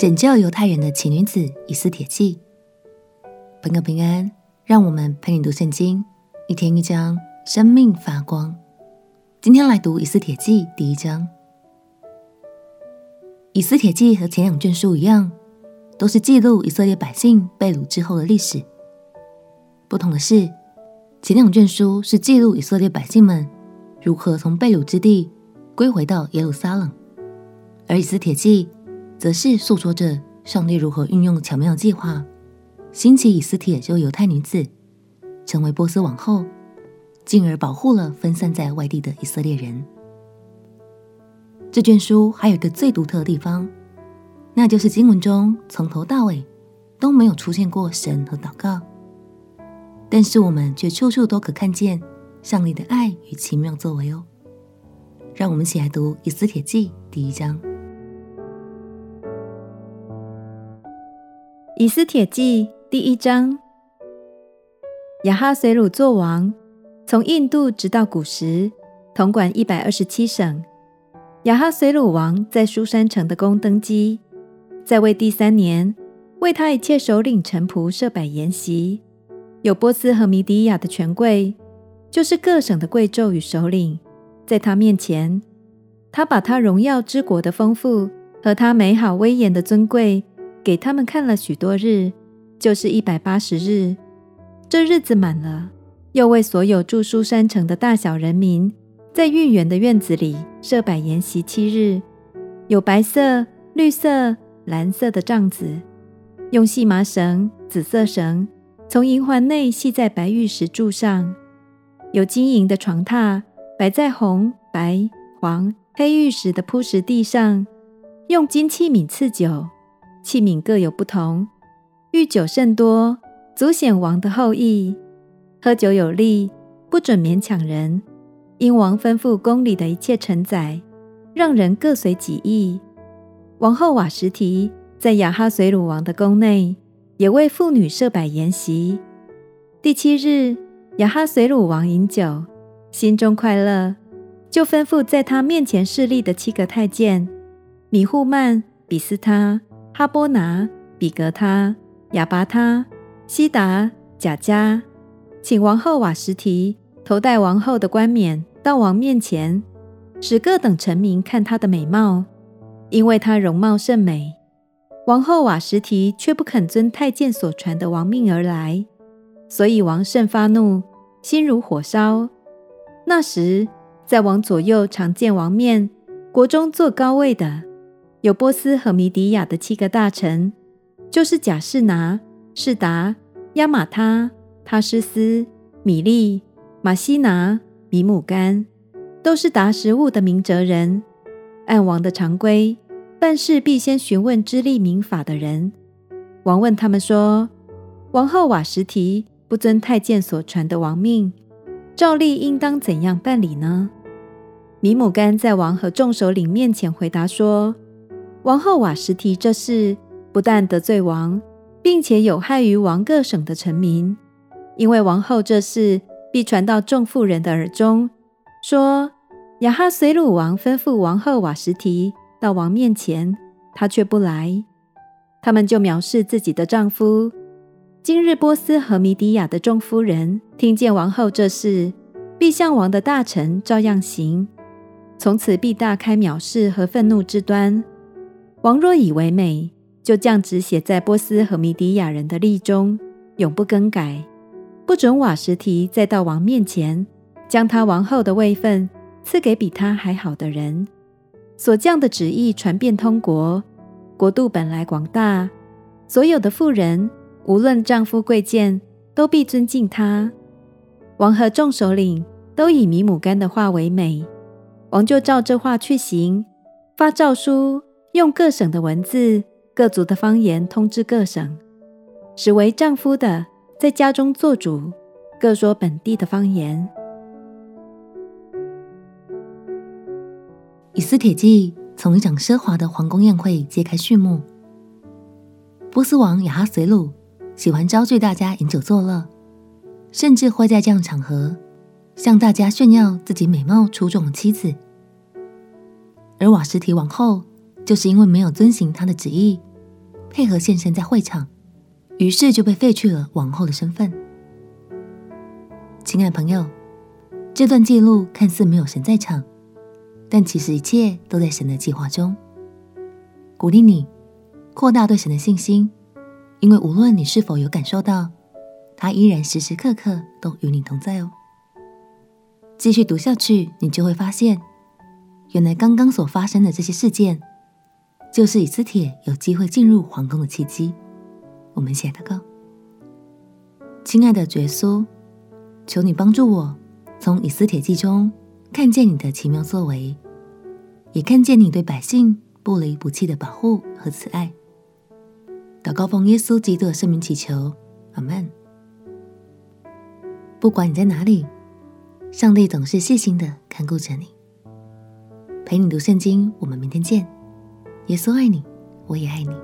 拯救犹太人的奇女子以斯帖记。朋友平安，让我们陪你读圣经，一天一章，生命发光。今天来读以斯帖记第一章。以斯帖记和前两卷书一样，都是记录以色列百姓被掳之后的历史。不同的是，前两卷书是记录以色列百姓们如何从被掳之地归回到耶路撒冷，而以斯帖记，则是诉说着上帝如何运用巧妙计划，兴起以斯帖这位犹太女子，成为波斯王后，进而保护了分散在外地的以色列人。这卷书还有一个最独特的地方，那就是经文中从头到尾都没有出现过神和祷告，但是我们却处处都可看见上帝的爱与奇妙作为哦。让我们一起来读以斯帖记第一章。以斯帖记第一章：亚哈随鲁作王，从印度直到古时，统管一百二十七省。亚哈随鲁王在书珊城的宫登基，在位第三年，为他一切首领臣仆设摆筵席，有波斯和米底亚的权贵，就是各省的贵胄与首领，在他面前，他把他荣耀之国的丰富和他美好威严的尊贵。给他们看了许多日，就是一百八十日。这日子满了，又为所有住书山城的大小人民，在御园的院子里设摆筵席七日，有白色、绿色、蓝色的帐子，用细麻绳、紫色绳从银环内系在白玉石柱上，有金银的床榻摆在红、白、黄、黑玉石的铺石地上，用金器皿赐酒。器皿各有不同，御酒甚多，足显王的后裔。喝酒有例，不准勉强人。因王吩咐宫里的一切臣宰，让人各随己意。王后瓦什提在亚哈随鲁王的宫内，也为妇女设摆筵席。第七日，亚哈随鲁王饮酒，心中快乐，就吩咐在他面前侍立的七个太监：米户曼、比斯他。哈波拿、比格他、亚拔他、西达、贾迦，请王后瓦什提头戴王后的冠冕到王面前，使各等臣民看她的美貌，因为她容貌甚美。王后瓦什提却不肯遵太监所传的王命而来，所以王甚发怒，心如火烧。那时，在王左右常见王面，国中坐高位的。有波斯和米底亚的七个大臣，就是贾士拿、士达、亚玛他、他施斯、米利、马西拿、米姆干，都是达实务的明哲人。按王的常规，办事必先询问知利明法的人。王问他们说：“王后瓦什提不遵太监所传的王命，照例应当怎样办理呢？”米姆干在王和众首领面前回答说。王后瓦什提这事不但得罪王，并且有害于王各省的臣民，因为王后这事必传到众妇人的耳中，说亚哈随鲁王吩咐王后瓦什提到王面前，她却不来。他们就藐视自己的丈夫。今日波斯和米底亚的众夫人听见王后这事，必向王的大臣照样行，从此必大开藐视和愤怒之端。王若以为美，就降旨写在波斯和米底亚人的例中，永不更改，不准瓦什提再到王面前，将他王后的位分赐给比他还好的人。所降的旨意传遍通国，国度本来广大，所有的妇人，无论丈夫贵贱，都必尊敬他。王和众首领都以米姆干的话为美，王就照这话去行，发诏书。用各省的文字、各族的方言通知各省，使为丈夫的在家中做主，各说本地的方言。以斯帖记从一场奢华的皇宫宴会揭开序幕。波斯王亚哈随鲁喜欢招聚大家饮酒作乐，甚至会在这样场合向大家炫耀自己美貌出众的妻子，而瓦什提王后。就是因为没有遵行他的旨意，配合现身在会场，于是就被废去了王后的身份。亲爱朋友，这段记录看似没有神在场，但其实一切都在神的计划中。鼓励你扩大对神的信心，因为无论你是否有感受到，他依然时时刻刻都与你同在哦。继续读下去，你就会发现，原来刚刚所发生的这些事件，就是以斯帖有机会进入皇宫的契机。我们一起来祷告：亲爱的主耶稣，求你帮助我，从以斯帖记中看见你的奇妙作为，也看见你对百姓不离不弃的保护和慈爱。祷告奉耶稣基督的圣名祈求，阿门。不管你在哪里，上帝总是细心的看顾着你。陪你读圣经，我们明天见。耶稣爱你，我也爱你。